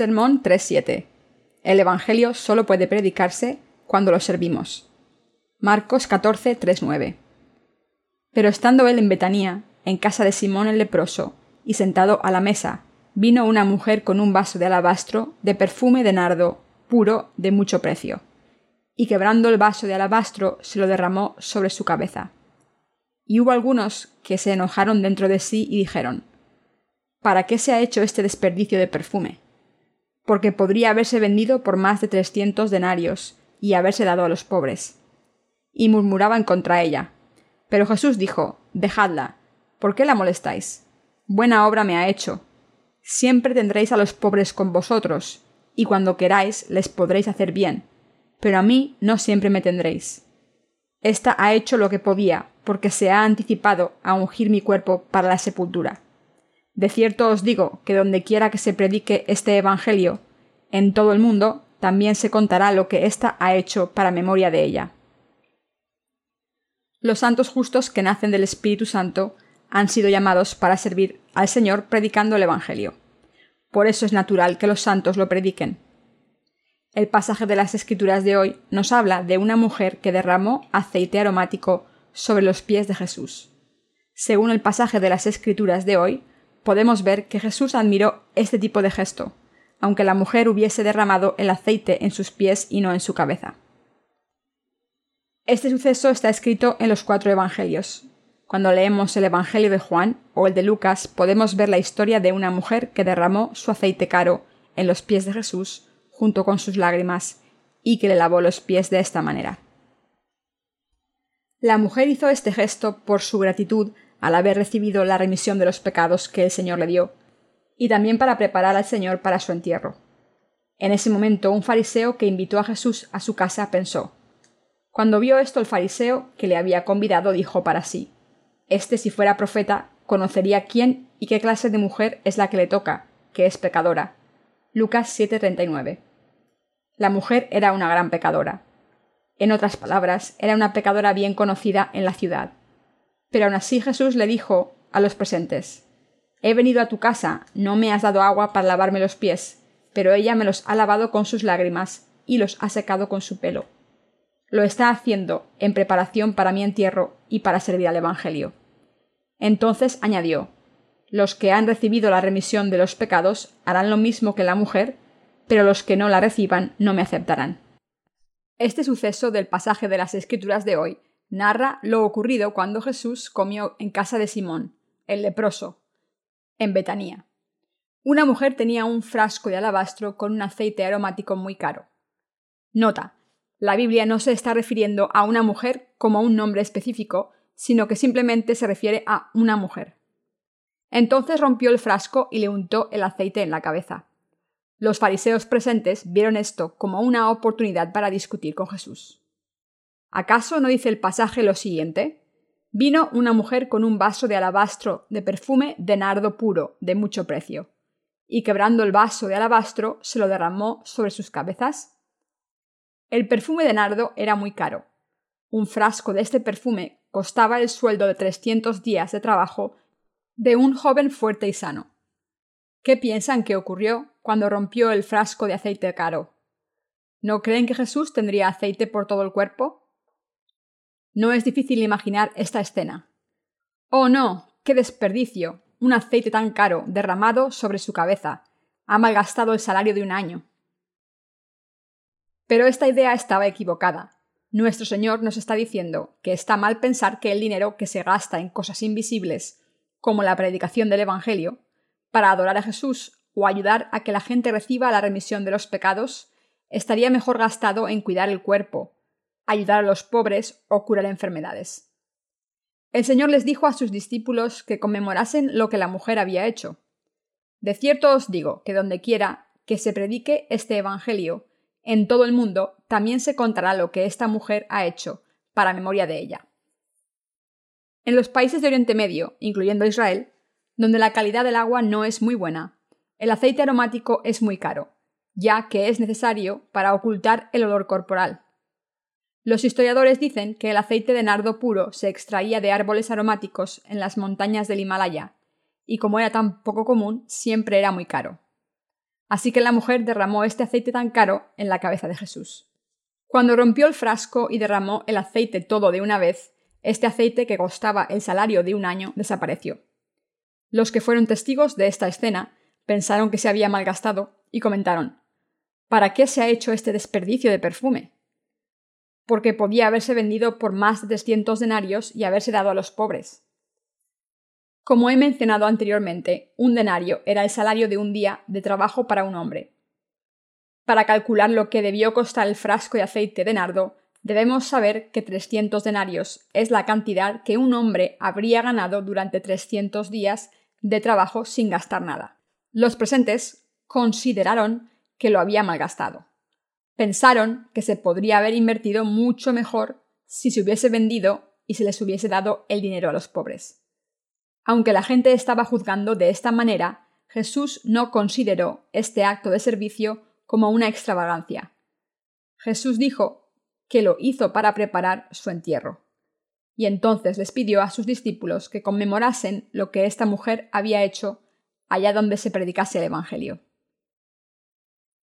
Sermón 3.7. El Evangelio solo puede predicarse cuando lo servimos. Marcos 14.3.9. Pero estando él en Betanía, en casa de Simón el leproso, y sentado a la mesa, vino una mujer con un vaso de alabastro de perfume de nardo, puro de mucho precio, y quebrando el vaso de alabastro se lo derramó sobre su cabeza. Y hubo algunos que se enojaron dentro de sí y dijeron, ¿Para qué se ha hecho este desperdicio de perfume? Porque podría haberse vendido por más de trescientos denarios y haberse dado a los pobres. Y murmuraban contra ella. Pero Jesús dijo, Dejadla, ¿por qué la molestáis? Buena obra me ha hecho. Siempre tendréis a los pobres con vosotros, y cuando queráis les podréis hacer bien, pero a mí no siempre me tendréis. Esta ha hecho lo que podía, porque se ha anticipado a ungir mi cuerpo para la sepultura. De cierto os digo que donde quiera que se predique este Evangelio, en todo el mundo, también se contará lo que ésta ha hecho para memoria de ella. Los santos justos que nacen del Espíritu Santo han sido llamados para servir al Señor predicando el Evangelio. Por eso es natural que los santos lo prediquen. El pasaje de las Escrituras de hoy nos habla de una mujer que derramó aceite aromático sobre los pies de Jesús. Según el pasaje de las Escrituras de hoy, podemos ver que Jesús admiró este tipo de gesto, aunque la mujer hubiese derramado el aceite en sus pies y no en su cabeza. Este suceso está escrito en los cuatro Evangelios. Cuando leemos el Evangelio de Juan o el de Lucas podemos ver la historia de una mujer que derramó su aceite caro en los pies de Jesús junto con sus lágrimas y que le lavó los pies de esta manera. La mujer hizo este gesto por su gratitud al haber recibido la remisión de los pecados que el Señor le dio, y también para preparar al Señor para su entierro. En ese momento un fariseo que invitó a Jesús a su casa pensó Cuando vio esto el fariseo que le había convidado dijo para sí Este si fuera profeta conocería quién y qué clase de mujer es la que le toca, que es pecadora. Lucas 7:39. La mujer era una gran pecadora. En otras palabras, era una pecadora bien conocida en la ciudad. Pero aún así Jesús le dijo a los presentes He venido a tu casa, no me has dado agua para lavarme los pies, pero ella me los ha lavado con sus lágrimas y los ha secado con su pelo. Lo está haciendo en preparación para mi entierro y para servir al Evangelio. Entonces añadió Los que han recibido la remisión de los pecados harán lo mismo que la mujer, pero los que no la reciban no me aceptarán. Este suceso del pasaje de las Escrituras de hoy narra lo ocurrido cuando Jesús comió en casa de Simón, el leproso, en Betanía. Una mujer tenía un frasco de alabastro con un aceite aromático muy caro. Nota, la Biblia no se está refiriendo a una mujer como un nombre específico, sino que simplemente se refiere a una mujer. Entonces rompió el frasco y le untó el aceite en la cabeza. Los fariseos presentes vieron esto como una oportunidad para discutir con Jesús. ¿Acaso no dice el pasaje lo siguiente? Vino una mujer con un vaso de alabastro de perfume de nardo puro, de mucho precio, y quebrando el vaso de alabastro se lo derramó sobre sus cabezas. El perfume de nardo era muy caro. Un frasco de este perfume costaba el sueldo de trescientos días de trabajo de un joven fuerte y sano. ¿Qué piensan que ocurrió cuando rompió el frasco de aceite caro? ¿No creen que Jesús tendría aceite por todo el cuerpo? No es difícil imaginar esta escena. ¡Oh no! ¡Qué desperdicio! Un aceite tan caro, derramado sobre su cabeza. Ha malgastado el salario de un año. Pero esta idea estaba equivocada. Nuestro Señor nos está diciendo que está mal pensar que el dinero que se gasta en cosas invisibles, como la predicación del Evangelio, para adorar a Jesús o ayudar a que la gente reciba la remisión de los pecados, estaría mejor gastado en cuidar el cuerpo, ayudar a los pobres o curar enfermedades. El Señor les dijo a sus discípulos que conmemorasen lo que la mujer había hecho. De cierto os digo que donde quiera que se predique este Evangelio, en todo el mundo también se contará lo que esta mujer ha hecho, para memoria de ella. En los países de Oriente Medio, incluyendo Israel, donde la calidad del agua no es muy buena, el aceite aromático es muy caro, ya que es necesario para ocultar el olor corporal. Los historiadores dicen que el aceite de nardo puro se extraía de árboles aromáticos en las montañas del Himalaya, y como era tan poco común, siempre era muy caro. Así que la mujer derramó este aceite tan caro en la cabeza de Jesús. Cuando rompió el frasco y derramó el aceite todo de una vez, este aceite que costaba el salario de un año desapareció. Los que fueron testigos de esta escena pensaron que se había malgastado y comentaron ¿Para qué se ha hecho este desperdicio de perfume? Porque podía haberse vendido por más de 300 denarios y haberse dado a los pobres. Como he mencionado anteriormente, un denario era el salario de un día de trabajo para un hombre. Para calcular lo que debió costar el frasco de aceite de nardo, debemos saber que 300 denarios es la cantidad que un hombre habría ganado durante 300 días de trabajo sin gastar nada. Los presentes consideraron que lo había malgastado. Pensaron que se podría haber invertido mucho mejor si se hubiese vendido y se les hubiese dado el dinero a los pobres. Aunque la gente estaba juzgando de esta manera, Jesús no consideró este acto de servicio como una extravagancia. Jesús dijo que lo hizo para preparar su entierro. Y entonces les pidió a sus discípulos que conmemorasen lo que esta mujer había hecho allá donde se predicase el Evangelio.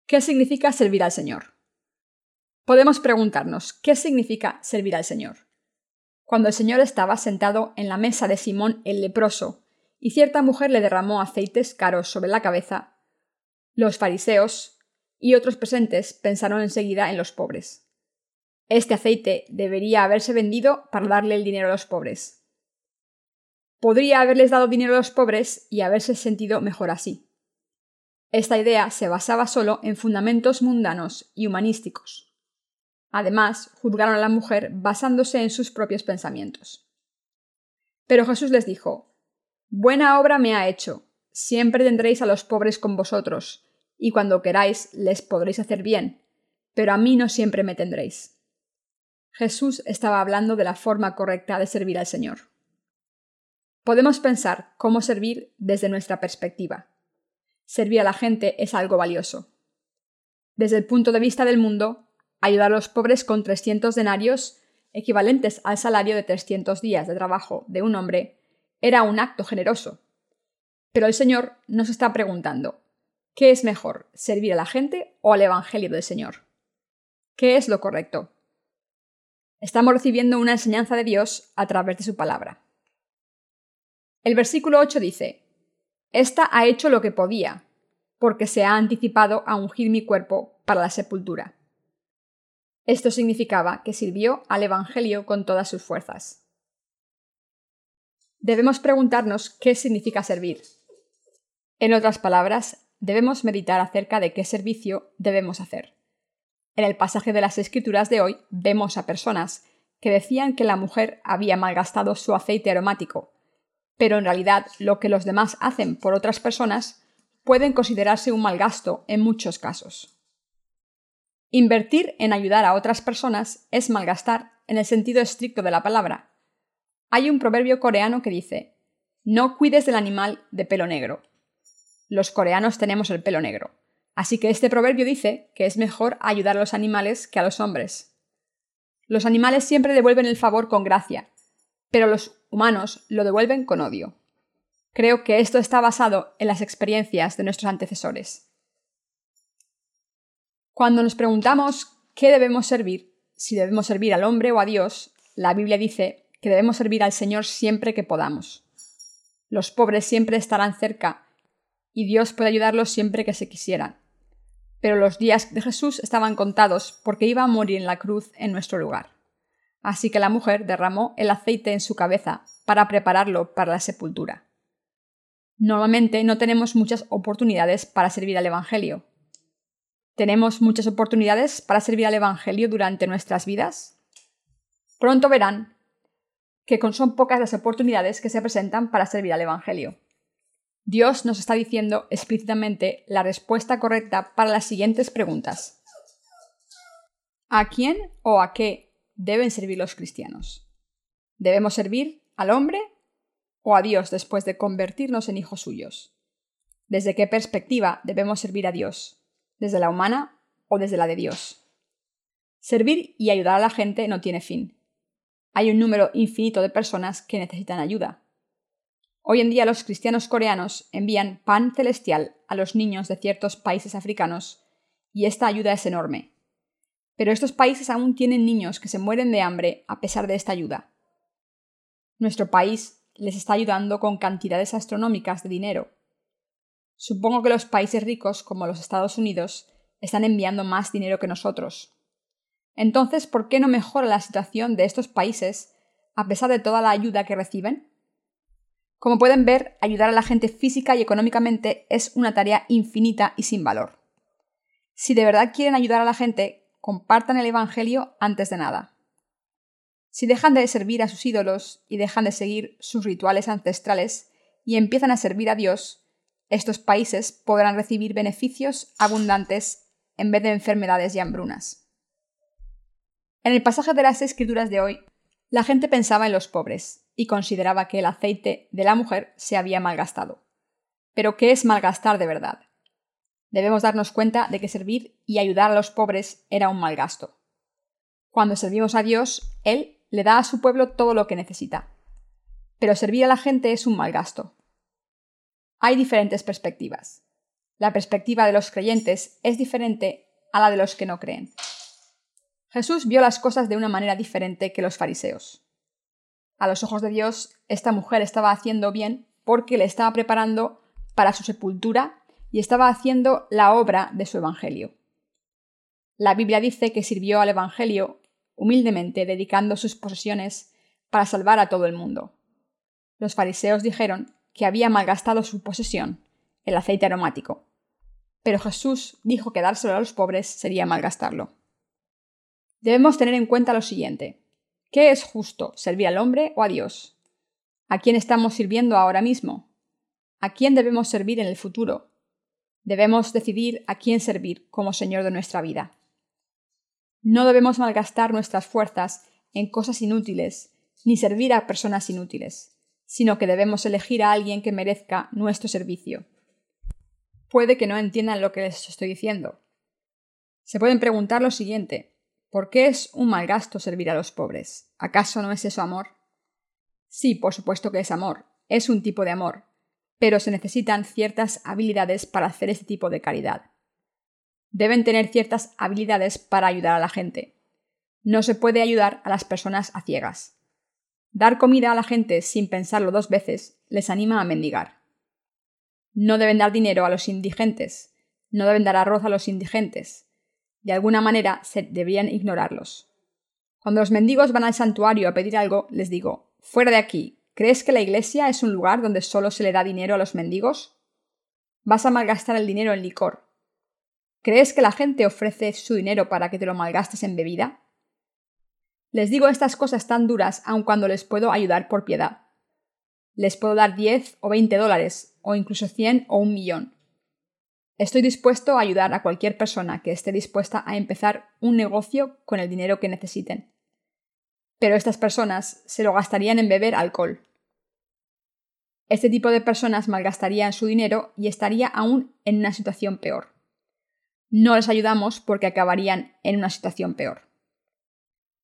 ¿Qué significa servir al Señor? Podemos preguntarnos, ¿qué significa servir al Señor? cuando el Señor estaba sentado en la mesa de Simón el leproso, y cierta mujer le derramó aceites caros sobre la cabeza, los fariseos y otros presentes pensaron enseguida en los pobres. Este aceite debería haberse vendido para darle el dinero a los pobres. Podría haberles dado dinero a los pobres y haberse sentido mejor así. Esta idea se basaba solo en fundamentos mundanos y humanísticos. Además, juzgaron a la mujer basándose en sus propios pensamientos. Pero Jesús les dijo, Buena obra me ha hecho, siempre tendréis a los pobres con vosotros, y cuando queráis les podréis hacer bien, pero a mí no siempre me tendréis. Jesús estaba hablando de la forma correcta de servir al Señor. Podemos pensar cómo servir desde nuestra perspectiva. Servir a la gente es algo valioso. Desde el punto de vista del mundo, ayudar a los pobres con 300 denarios, equivalentes al salario de 300 días de trabajo de un hombre, era un acto generoso. Pero el Señor nos está preguntando, ¿qué es mejor, servir a la gente o al Evangelio del Señor? ¿Qué es lo correcto? Estamos recibiendo una enseñanza de Dios a través de su palabra. El versículo 8 dice, Esta ha hecho lo que podía, porque se ha anticipado a ungir mi cuerpo para la sepultura. Esto significaba que sirvió al Evangelio con todas sus fuerzas. Debemos preguntarnos qué significa servir. En otras palabras, debemos meditar acerca de qué servicio debemos hacer. En el pasaje de las Escrituras de hoy vemos a personas que decían que la mujer había malgastado su aceite aromático, pero en realidad lo que los demás hacen por otras personas pueden considerarse un malgasto en muchos casos. Invertir en ayudar a otras personas es malgastar en el sentido estricto de la palabra. Hay un proverbio coreano que dice, no cuides del animal de pelo negro. Los coreanos tenemos el pelo negro, así que este proverbio dice que es mejor ayudar a los animales que a los hombres. Los animales siempre devuelven el favor con gracia, pero los humanos lo devuelven con odio. Creo que esto está basado en las experiencias de nuestros antecesores. Cuando nos preguntamos qué debemos servir, si debemos servir al hombre o a Dios, la Biblia dice que debemos servir al Señor siempre que podamos. Los pobres siempre estarán cerca y Dios puede ayudarlos siempre que se quisieran. Pero los días de Jesús estaban contados porque iba a morir en la cruz en nuestro lugar. Así que la mujer derramó el aceite en su cabeza para prepararlo para la sepultura. Normalmente no tenemos muchas oportunidades para servir al Evangelio, ¿Tenemos muchas oportunidades para servir al Evangelio durante nuestras vidas? Pronto verán que son pocas las oportunidades que se presentan para servir al Evangelio. Dios nos está diciendo explícitamente la respuesta correcta para las siguientes preguntas. ¿A quién o a qué deben servir los cristianos? ¿Debemos servir al hombre o a Dios después de convertirnos en hijos suyos? ¿Desde qué perspectiva debemos servir a Dios? Desde la humana o desde la de Dios. Servir y ayudar a la gente no tiene fin. Hay un número infinito de personas que necesitan ayuda. Hoy en día los cristianos coreanos envían pan celestial a los niños de ciertos países africanos y esta ayuda es enorme. Pero estos países aún tienen niños que se mueren de hambre a pesar de esta ayuda. Nuestro país les está ayudando con cantidades astronómicas de dinero. Supongo que los países ricos, como los Estados Unidos, están enviando más dinero que nosotros. Entonces, ¿por qué no mejora la situación de estos países a pesar de toda la ayuda que reciben? Como pueden ver, ayudar a la gente física y económicamente es una tarea infinita y sin valor. Si de verdad quieren ayudar a la gente, compartan el Evangelio antes de nada. Si dejan de servir a sus ídolos y dejan de seguir sus rituales ancestrales y empiezan a servir a Dios, estos países podrán recibir beneficios abundantes en vez de enfermedades y hambrunas. En el pasaje de las escrituras de hoy, la gente pensaba en los pobres, y consideraba que el aceite de la mujer se había malgastado. Pero ¿qué es malgastar de verdad? Debemos darnos cuenta de que servir y ayudar a los pobres era un mal gasto. Cuando servimos a Dios, Él le da a su pueblo todo lo que necesita. Pero servir a la gente es un mal gasto. Hay diferentes perspectivas. La perspectiva de los creyentes es diferente a la de los que no creen. Jesús vio las cosas de una manera diferente que los fariseos a los ojos de Dios, esta mujer estaba haciendo bien porque le estaba preparando para su sepultura y estaba haciendo la obra de su Evangelio. La Biblia dice que sirvió al Evangelio humildemente, dedicando sus posesiones para salvar a todo el mundo. Los fariseos dijeron que había malgastado su posesión, el aceite aromático. Pero Jesús dijo que dárselo a los pobres sería malgastarlo. Debemos tener en cuenta lo siguiente. ¿Qué es justo, servir al hombre o a Dios? ¿A quién estamos sirviendo ahora mismo? ¿A quién debemos servir en el futuro? Debemos decidir a quién servir como Señor de nuestra vida. No debemos malgastar nuestras fuerzas en cosas inútiles, ni servir a personas inútiles, sino que debemos elegir a alguien que merezca nuestro servicio. Puede que no entiendan lo que les estoy diciendo. Se pueden preguntar lo siguiente ¿Por qué es un mal gasto servir a los pobres? ¿Acaso no es eso amor? Sí, por supuesto que es amor, es un tipo de amor, pero se necesitan ciertas habilidades para hacer este tipo de caridad. Deben tener ciertas habilidades para ayudar a la gente. No se puede ayudar a las personas a ciegas. Dar comida a la gente sin pensarlo dos veces les anima a mendigar. No deben dar dinero a los indigentes, no deben dar arroz a los indigentes, de alguna manera se deberían ignorarlos. Cuando los mendigos van al santuario a pedir algo, les digo, fuera de aquí, ¿crees que la iglesia es un lugar donde solo se le da dinero a los mendigos? Vas a malgastar el dinero en licor. ¿Crees que la gente ofrece su dinero para que te lo malgastes en bebida? Les digo estas cosas tan duras aun cuando les puedo ayudar por piedad. Les puedo dar 10 o 20 dólares, o incluso 100 o un millón. Estoy dispuesto a ayudar a cualquier persona que esté dispuesta a empezar un negocio con el dinero que necesiten. Pero estas personas se lo gastarían en beber alcohol. Este tipo de personas malgastarían su dinero y estaría aún en una situación peor. No les ayudamos porque acabarían en una situación peor.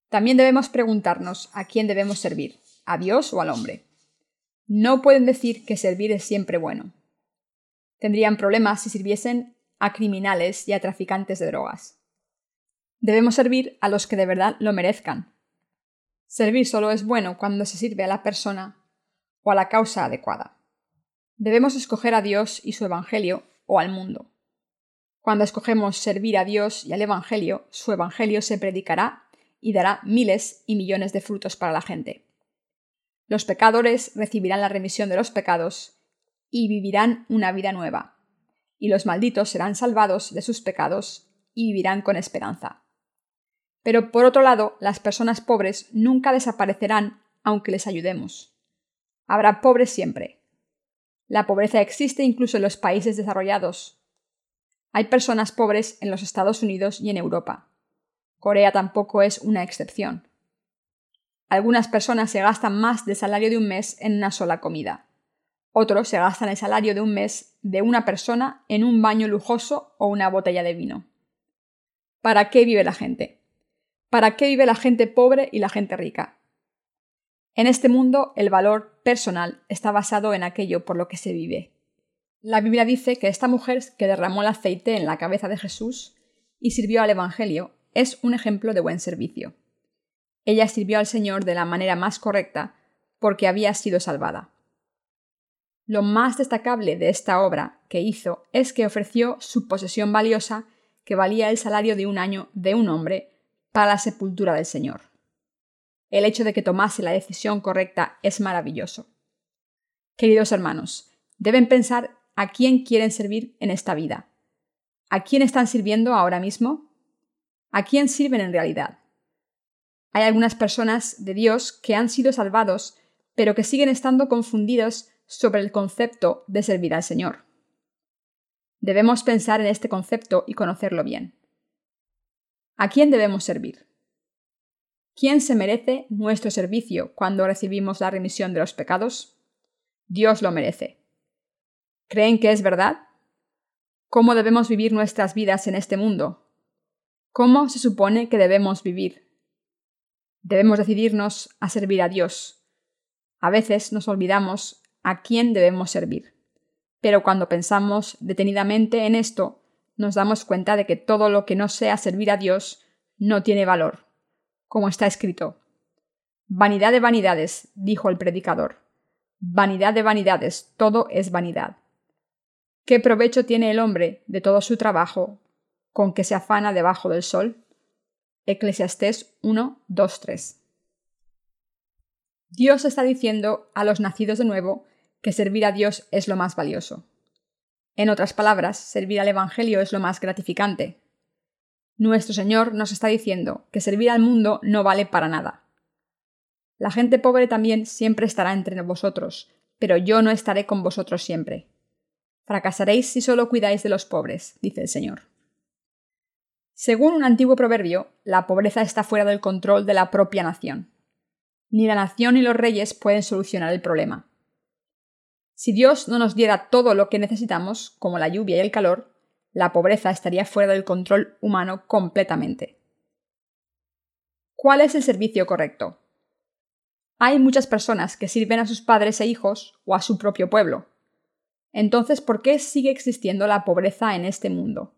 También debemos preguntarnos a quién debemos servir, a Dios o al hombre. No pueden decir que servir es siempre bueno. Tendrían problemas si sirviesen a criminales y a traficantes de drogas. Debemos servir a los que de verdad lo merezcan. Servir solo es bueno cuando se sirve a la persona o a la causa adecuada. Debemos escoger a Dios y su Evangelio o al mundo. Cuando escogemos servir a Dios y al Evangelio, su Evangelio se predicará y dará miles y millones de frutos para la gente. Los pecadores recibirán la remisión de los pecados y vivirán una vida nueva. Y los malditos serán salvados de sus pecados y vivirán con esperanza. Pero por otro lado, las personas pobres nunca desaparecerán aunque les ayudemos. Habrá pobres siempre. La pobreza existe incluso en los países desarrollados. Hay personas pobres en los Estados Unidos y en Europa. Corea tampoco es una excepción. Algunas personas se gastan más del salario de un mes en una sola comida. Otros se gastan el salario de un mes de una persona en un baño lujoso o una botella de vino. ¿Para qué vive la gente? ¿Para qué vive la gente pobre y la gente rica? En este mundo, el valor personal está basado en aquello por lo que se vive. La Biblia dice que esta mujer que derramó el aceite en la cabeza de Jesús y sirvió al Evangelio es un ejemplo de buen servicio. Ella sirvió al Señor de la manera más correcta porque había sido salvada. Lo más destacable de esta obra que hizo es que ofreció su posesión valiosa que valía el salario de un año de un hombre para la sepultura del Señor. El hecho de que tomase la decisión correcta es maravilloso. Queridos hermanos, deben pensar a quién quieren servir en esta vida. ¿A quién están sirviendo ahora mismo? ¿A quién sirven en realidad? Hay algunas personas de Dios que han sido salvados, pero que siguen estando confundidos sobre el concepto de servir al Señor. Debemos pensar en este concepto y conocerlo bien. ¿A quién debemos servir? ¿Quién se merece nuestro servicio cuando recibimos la remisión de los pecados? Dios lo merece. ¿Creen que es verdad? ¿Cómo debemos vivir nuestras vidas en este mundo? ¿Cómo se supone que debemos vivir? Debemos decidirnos a servir a Dios. A veces nos olvidamos a quién debemos servir. Pero cuando pensamos detenidamente en esto, nos damos cuenta de que todo lo que no sea servir a Dios no tiene valor como está escrito. Vanidad de vanidades, dijo el predicador. Vanidad de vanidades, todo es vanidad. ¿Qué provecho tiene el hombre de todo su trabajo con que se afana debajo del sol? Eclesiastés 1, 2, 3. Dios está diciendo a los nacidos de nuevo que servir a Dios es lo más valioso. En otras palabras, servir al Evangelio es lo más gratificante, nuestro Señor nos está diciendo que servir al mundo no vale para nada. La gente pobre también siempre estará entre vosotros, pero yo no estaré con vosotros siempre. Fracasaréis si solo cuidáis de los pobres, dice el Señor. Según un antiguo proverbio, la pobreza está fuera del control de la propia nación. Ni la nación ni los reyes pueden solucionar el problema. Si Dios no nos diera todo lo que necesitamos, como la lluvia y el calor, la pobreza estaría fuera del control humano completamente. ¿Cuál es el servicio correcto? Hay muchas personas que sirven a sus padres e hijos o a su propio pueblo. Entonces, ¿por qué sigue existiendo la pobreza en este mundo?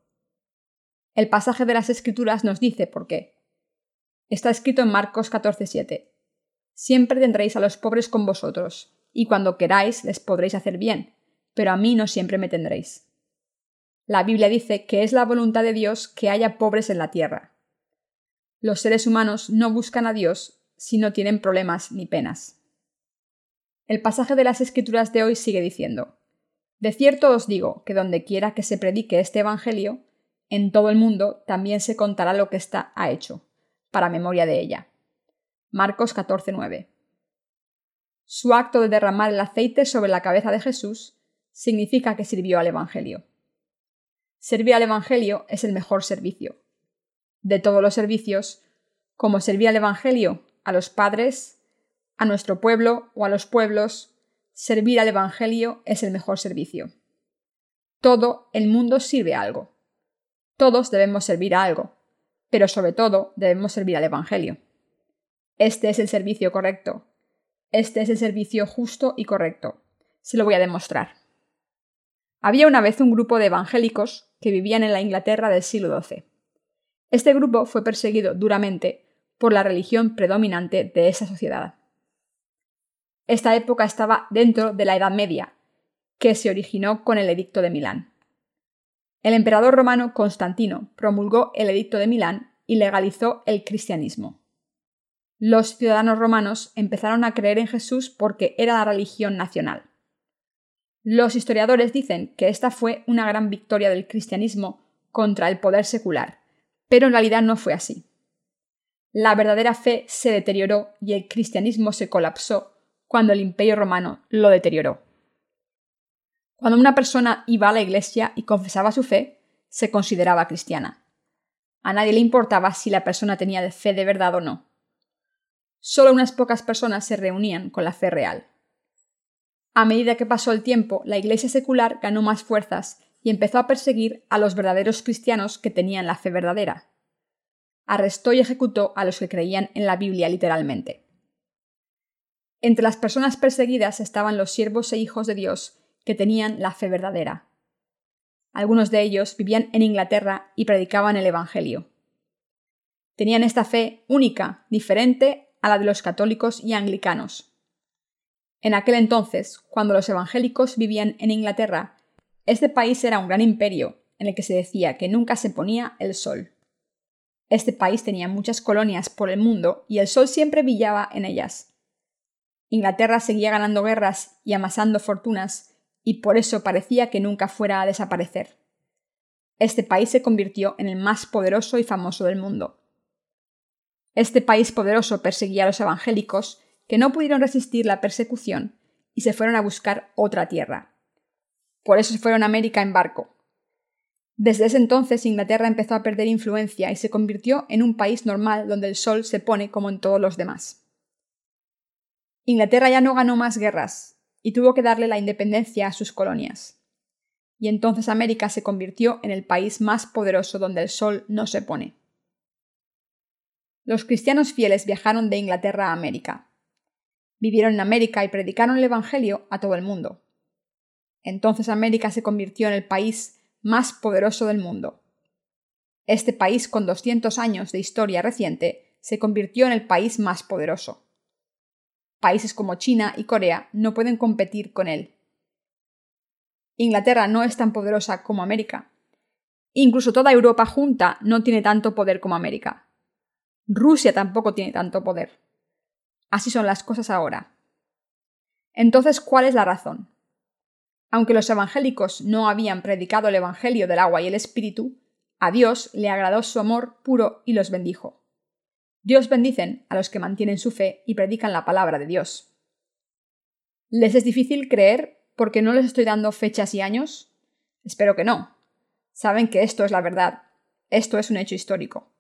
El pasaje de las Escrituras nos dice por qué. Está escrito en Marcos 14:7. Siempre tendréis a los pobres con vosotros, y cuando queráis les podréis hacer bien, pero a mí no siempre me tendréis. La Biblia dice que es la voluntad de Dios que haya pobres en la tierra. Los seres humanos no buscan a Dios si no tienen problemas ni penas. El pasaje de las Escrituras de hoy sigue diciendo De cierto os digo que donde quiera que se predique este Evangelio, en todo el mundo también se contará lo que está ha hecho, para memoria de ella. Marcos 14:9. Su acto de derramar el aceite sobre la cabeza de Jesús significa que sirvió al Evangelio. Servir al Evangelio es el mejor servicio. De todos los servicios, como servir al Evangelio a los padres, a nuestro pueblo o a los pueblos, servir al Evangelio es el mejor servicio. Todo el mundo sirve a algo. Todos debemos servir a algo, pero sobre todo debemos servir al Evangelio. Este es el servicio correcto. Este es el servicio justo y correcto. Se lo voy a demostrar. Había una vez un grupo de evangélicos que vivían en la Inglaterra del siglo XII. Este grupo fue perseguido duramente por la religión predominante de esa sociedad. Esta época estaba dentro de la Edad Media, que se originó con el Edicto de Milán. El emperador romano Constantino promulgó el Edicto de Milán y legalizó el cristianismo. Los ciudadanos romanos empezaron a creer en Jesús porque era la religión nacional. Los historiadores dicen que esta fue una gran victoria del cristianismo contra el poder secular, pero en realidad no fue así. La verdadera fe se deterioró y el cristianismo se colapsó cuando el imperio romano lo deterioró. Cuando una persona iba a la iglesia y confesaba su fe, se consideraba cristiana. A nadie le importaba si la persona tenía fe de verdad o no. Solo unas pocas personas se reunían con la fe real. A medida que pasó el tiempo, la Iglesia secular ganó más fuerzas y empezó a perseguir a los verdaderos cristianos que tenían la fe verdadera. Arrestó y ejecutó a los que creían en la Biblia literalmente. Entre las personas perseguidas estaban los siervos e hijos de Dios que tenían la fe verdadera. Algunos de ellos vivían en Inglaterra y predicaban el Evangelio. Tenían esta fe única, diferente a la de los católicos y anglicanos. En aquel entonces, cuando los evangélicos vivían en Inglaterra, este país era un gran imperio en el que se decía que nunca se ponía el sol. Este país tenía muchas colonias por el mundo y el sol siempre brillaba en ellas. Inglaterra seguía ganando guerras y amasando fortunas, y por eso parecía que nunca fuera a desaparecer. Este país se convirtió en el más poderoso y famoso del mundo. Este país poderoso perseguía a los evangélicos que no pudieron resistir la persecución y se fueron a buscar otra tierra. Por eso se fueron a América en barco. Desde ese entonces Inglaterra empezó a perder influencia y se convirtió en un país normal donde el sol se pone como en todos los demás. Inglaterra ya no ganó más guerras y tuvo que darle la independencia a sus colonias. Y entonces América se convirtió en el país más poderoso donde el sol no se pone. Los cristianos fieles viajaron de Inglaterra a América. Vivieron en América y predicaron el Evangelio a todo el mundo. Entonces América se convirtió en el país más poderoso del mundo. Este país, con 200 años de historia reciente, se convirtió en el país más poderoso. Países como China y Corea no pueden competir con él. Inglaterra no es tan poderosa como América. Incluso toda Europa junta no tiene tanto poder como América. Rusia tampoco tiene tanto poder. Así son las cosas ahora. Entonces, ¿cuál es la razón? Aunque los evangélicos no habían predicado el Evangelio del agua y el Espíritu, a Dios le agradó su amor puro y los bendijo. Dios bendicen a los que mantienen su fe y predican la palabra de Dios. ¿Les es difícil creer porque no les estoy dando fechas y años? Espero que no. Saben que esto es la verdad. Esto es un hecho histórico.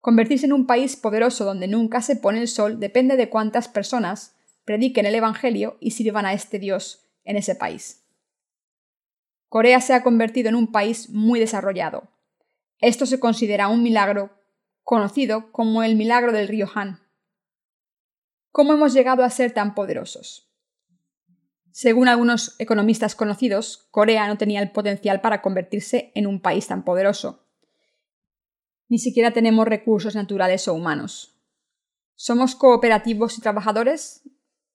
Convertirse en un país poderoso donde nunca se pone el sol depende de cuántas personas prediquen el Evangelio y sirvan a este Dios en ese país. Corea se ha convertido en un país muy desarrollado. Esto se considera un milagro conocido como el milagro del río Han. ¿Cómo hemos llegado a ser tan poderosos? Según algunos economistas conocidos, Corea no tenía el potencial para convertirse en un país tan poderoso. Ni siquiera tenemos recursos naturales o humanos. ¿Somos cooperativos y trabajadores?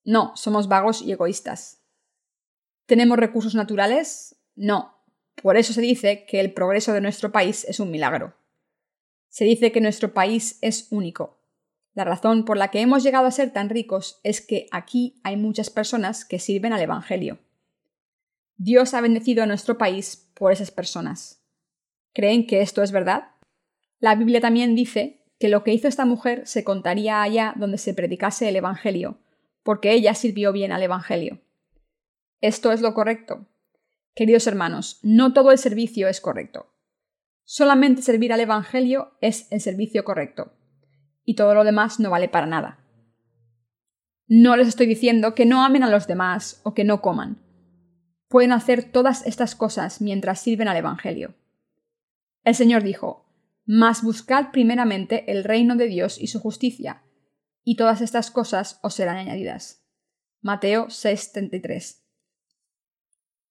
No, somos vagos y egoístas. ¿Tenemos recursos naturales? No. Por eso se dice que el progreso de nuestro país es un milagro. Se dice que nuestro país es único. La razón por la que hemos llegado a ser tan ricos es que aquí hay muchas personas que sirven al Evangelio. Dios ha bendecido a nuestro país por esas personas. ¿Creen que esto es verdad? La Biblia también dice que lo que hizo esta mujer se contaría allá donde se predicase el Evangelio, porque ella sirvió bien al Evangelio. Esto es lo correcto. Queridos hermanos, no todo el servicio es correcto. Solamente servir al Evangelio es el servicio correcto, y todo lo demás no vale para nada. No les estoy diciendo que no amen a los demás o que no coman. Pueden hacer todas estas cosas mientras sirven al Evangelio. El Señor dijo, mas buscad primeramente el reino de Dios y su justicia, y todas estas cosas os serán añadidas. Mateo 6:33.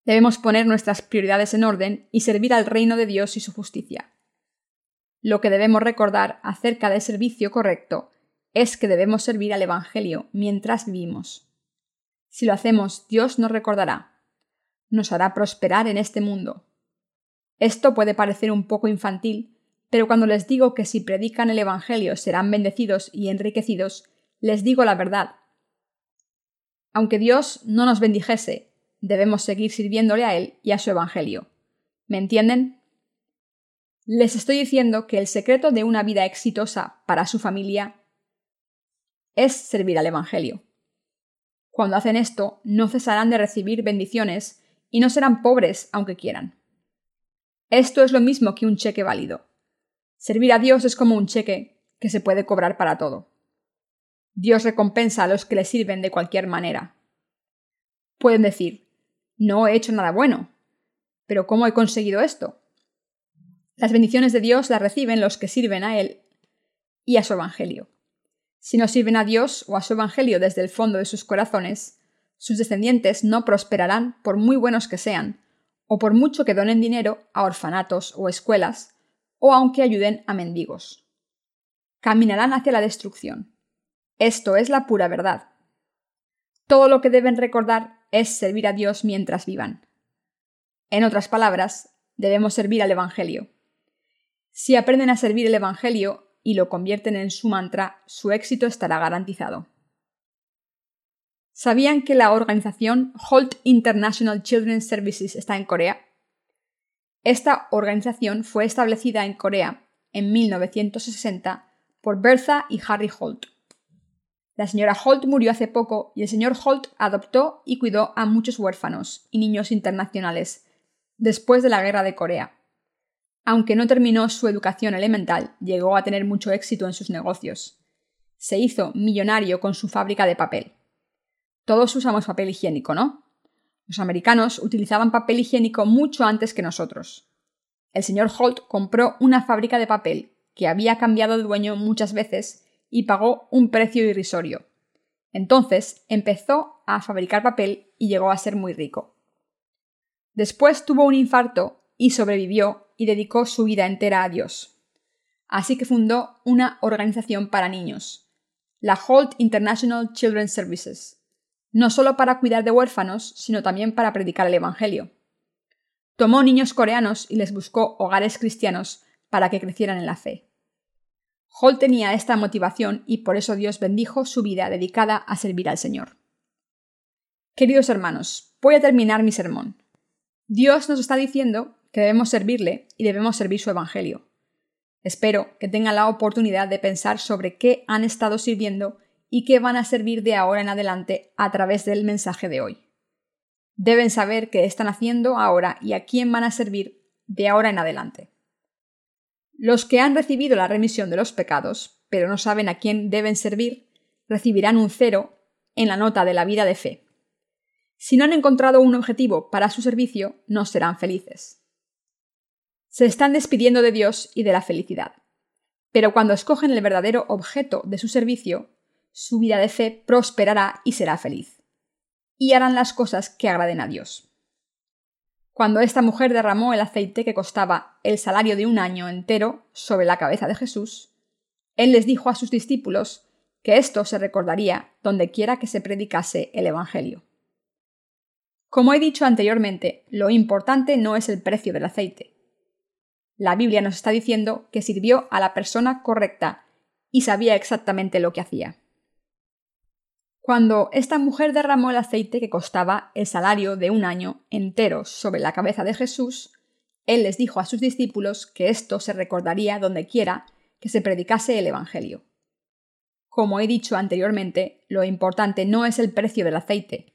Debemos poner nuestras prioridades en orden y servir al reino de Dios y su justicia. Lo que debemos recordar acerca del servicio correcto es que debemos servir al Evangelio mientras vivimos. Si lo hacemos, Dios nos recordará. Nos hará prosperar en este mundo. Esto puede parecer un poco infantil, pero cuando les digo que si predican el Evangelio serán bendecidos y enriquecidos, les digo la verdad. Aunque Dios no nos bendijese, debemos seguir sirviéndole a Él y a su Evangelio. ¿Me entienden? Les estoy diciendo que el secreto de una vida exitosa para su familia es servir al Evangelio. Cuando hacen esto, no cesarán de recibir bendiciones y no serán pobres aunque quieran. Esto es lo mismo que un cheque válido. Servir a Dios es como un cheque que se puede cobrar para todo. Dios recompensa a los que le sirven de cualquier manera. Pueden decir, no he hecho nada bueno. Pero ¿cómo he conseguido esto? Las bendiciones de Dios las reciben los que sirven a Él y a su Evangelio. Si no sirven a Dios o a su Evangelio desde el fondo de sus corazones, sus descendientes no prosperarán por muy buenos que sean, o por mucho que donen dinero a orfanatos o escuelas, o aunque ayuden a mendigos. Caminarán hacia la destrucción. Esto es la pura verdad. Todo lo que deben recordar es servir a Dios mientras vivan. En otras palabras, debemos servir al Evangelio. Si aprenden a servir el Evangelio y lo convierten en su mantra, su éxito estará garantizado. ¿Sabían que la organización Holt International Children's Services está en Corea? Esta organización fue establecida en Corea en 1960 por Bertha y Harry Holt. La señora Holt murió hace poco y el señor Holt adoptó y cuidó a muchos huérfanos y niños internacionales después de la Guerra de Corea. Aunque no terminó su educación elemental, llegó a tener mucho éxito en sus negocios. Se hizo millonario con su fábrica de papel. Todos usamos papel higiénico, ¿no? Los americanos utilizaban papel higiénico mucho antes que nosotros. El señor Holt compró una fábrica de papel que había cambiado de dueño muchas veces y pagó un precio irrisorio. Entonces empezó a fabricar papel y llegó a ser muy rico. Después tuvo un infarto y sobrevivió y dedicó su vida entera a Dios. Así que fundó una organización para niños, la Holt International Children's Services, no solo para cuidar de huérfanos, sino también para predicar el Evangelio. Tomó niños coreanos y les buscó hogares cristianos para que crecieran en la fe. Holt tenía esta motivación y por eso Dios bendijo su vida dedicada a servir al Señor. Queridos hermanos, voy a terminar mi sermón. Dios nos está diciendo que debemos servirle y debemos servir su Evangelio. Espero que tengan la oportunidad de pensar sobre qué han estado sirviendo y qué van a servir de ahora en adelante a través del mensaje de hoy. Deben saber qué están haciendo ahora y a quién van a servir de ahora en adelante. Los que han recibido la remisión de los pecados, pero no saben a quién deben servir, recibirán un cero en la nota de la vida de fe. Si no han encontrado un objetivo para su servicio, no serán felices se están despidiendo de Dios y de la felicidad. Pero cuando escogen el verdadero objeto de su servicio, su vida de fe prosperará y será feliz. Y harán las cosas que agraden a Dios. Cuando esta mujer derramó el aceite que costaba el salario de un año entero sobre la cabeza de Jesús, él les dijo a sus discípulos que esto se recordaría donde quiera que se predicase el Evangelio. Como he dicho anteriormente, lo importante no es el precio del aceite, la Biblia nos está diciendo que sirvió a la persona correcta y sabía exactamente lo que hacía. Cuando esta mujer derramó el aceite que costaba el salario de un año entero sobre la cabeza de Jesús, él les dijo a sus discípulos que esto se recordaría donde quiera que se predicase el Evangelio. Como he dicho anteriormente, lo importante no es el precio del aceite.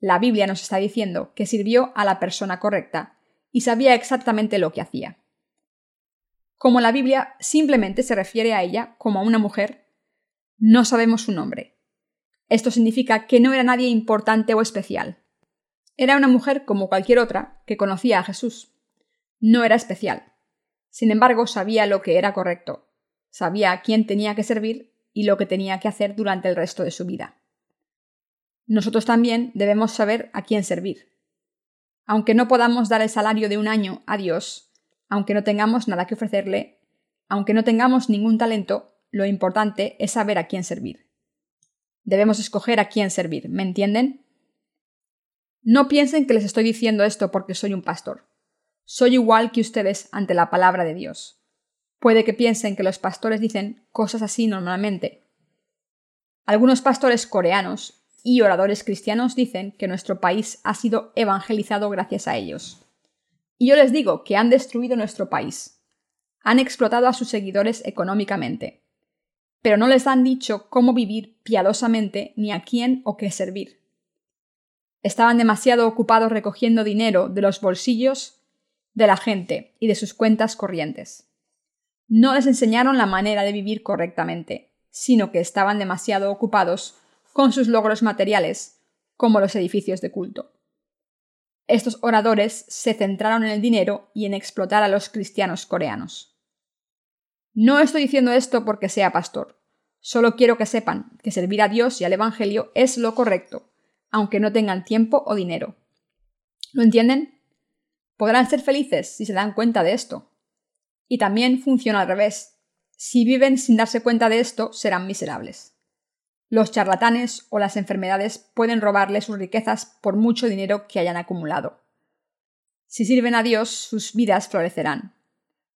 La Biblia nos está diciendo que sirvió a la persona correcta y sabía exactamente lo que hacía. Como la Biblia simplemente se refiere a ella como a una mujer, no sabemos su nombre. Esto significa que no era nadie importante o especial. Era una mujer como cualquier otra que conocía a Jesús. No era especial. Sin embargo, sabía lo que era correcto. Sabía a quién tenía que servir y lo que tenía que hacer durante el resto de su vida. Nosotros también debemos saber a quién servir. Aunque no podamos dar el salario de un año a Dios, aunque no tengamos nada que ofrecerle, aunque no tengamos ningún talento, lo importante es saber a quién servir. Debemos escoger a quién servir, ¿me entienden? No piensen que les estoy diciendo esto porque soy un pastor. Soy igual que ustedes ante la palabra de Dios. Puede que piensen que los pastores dicen cosas así normalmente. Algunos pastores coreanos y oradores cristianos dicen que nuestro país ha sido evangelizado gracias a ellos. Y yo les digo que han destruido nuestro país. Han explotado a sus seguidores económicamente. Pero no les han dicho cómo vivir piadosamente ni a quién o qué servir. Estaban demasiado ocupados recogiendo dinero de los bolsillos de la gente y de sus cuentas corrientes. No les enseñaron la manera de vivir correctamente, sino que estaban demasiado ocupados con sus logros materiales, como los edificios de culto. Estos oradores se centraron en el dinero y en explotar a los cristianos coreanos. No estoy diciendo esto porque sea pastor, Solo quiero que sepan que servir a Dios y al Evangelio es lo correcto, aunque no tengan tiempo o dinero. ¿Lo entienden? Podrán ser felices si se dan cuenta de esto. Y también funciona al revés. Si viven sin darse cuenta de esto, serán miserables. Los charlatanes o las enfermedades pueden robarle sus riquezas por mucho dinero que hayan acumulado. Si sirven a Dios, sus vidas florecerán.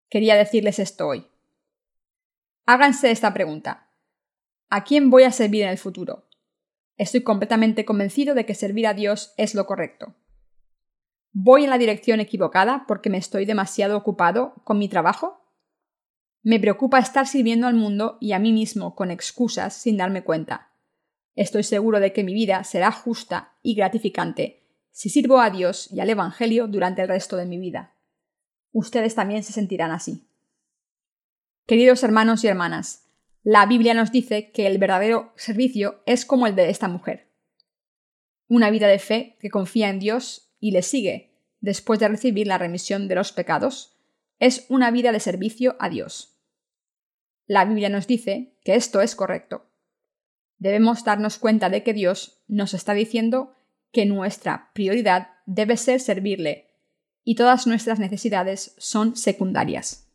Quería decirles esto hoy. Háganse esta pregunta. ¿A quién voy a servir en el futuro? Estoy completamente convencido de que servir a Dios es lo correcto. ¿Voy en la dirección equivocada porque me estoy demasiado ocupado con mi trabajo? Me preocupa estar sirviendo al mundo y a mí mismo con excusas sin darme cuenta. Estoy seguro de que mi vida será justa y gratificante si sirvo a Dios y al Evangelio durante el resto de mi vida. Ustedes también se sentirán así. Queridos hermanos y hermanas, la Biblia nos dice que el verdadero servicio es como el de esta mujer. Una vida de fe que confía en Dios y le sigue después de recibir la remisión de los pecados es una vida de servicio a Dios. La Biblia nos dice que esto es correcto. Debemos darnos cuenta de que Dios nos está diciendo que nuestra prioridad debe ser servirle y todas nuestras necesidades son secundarias.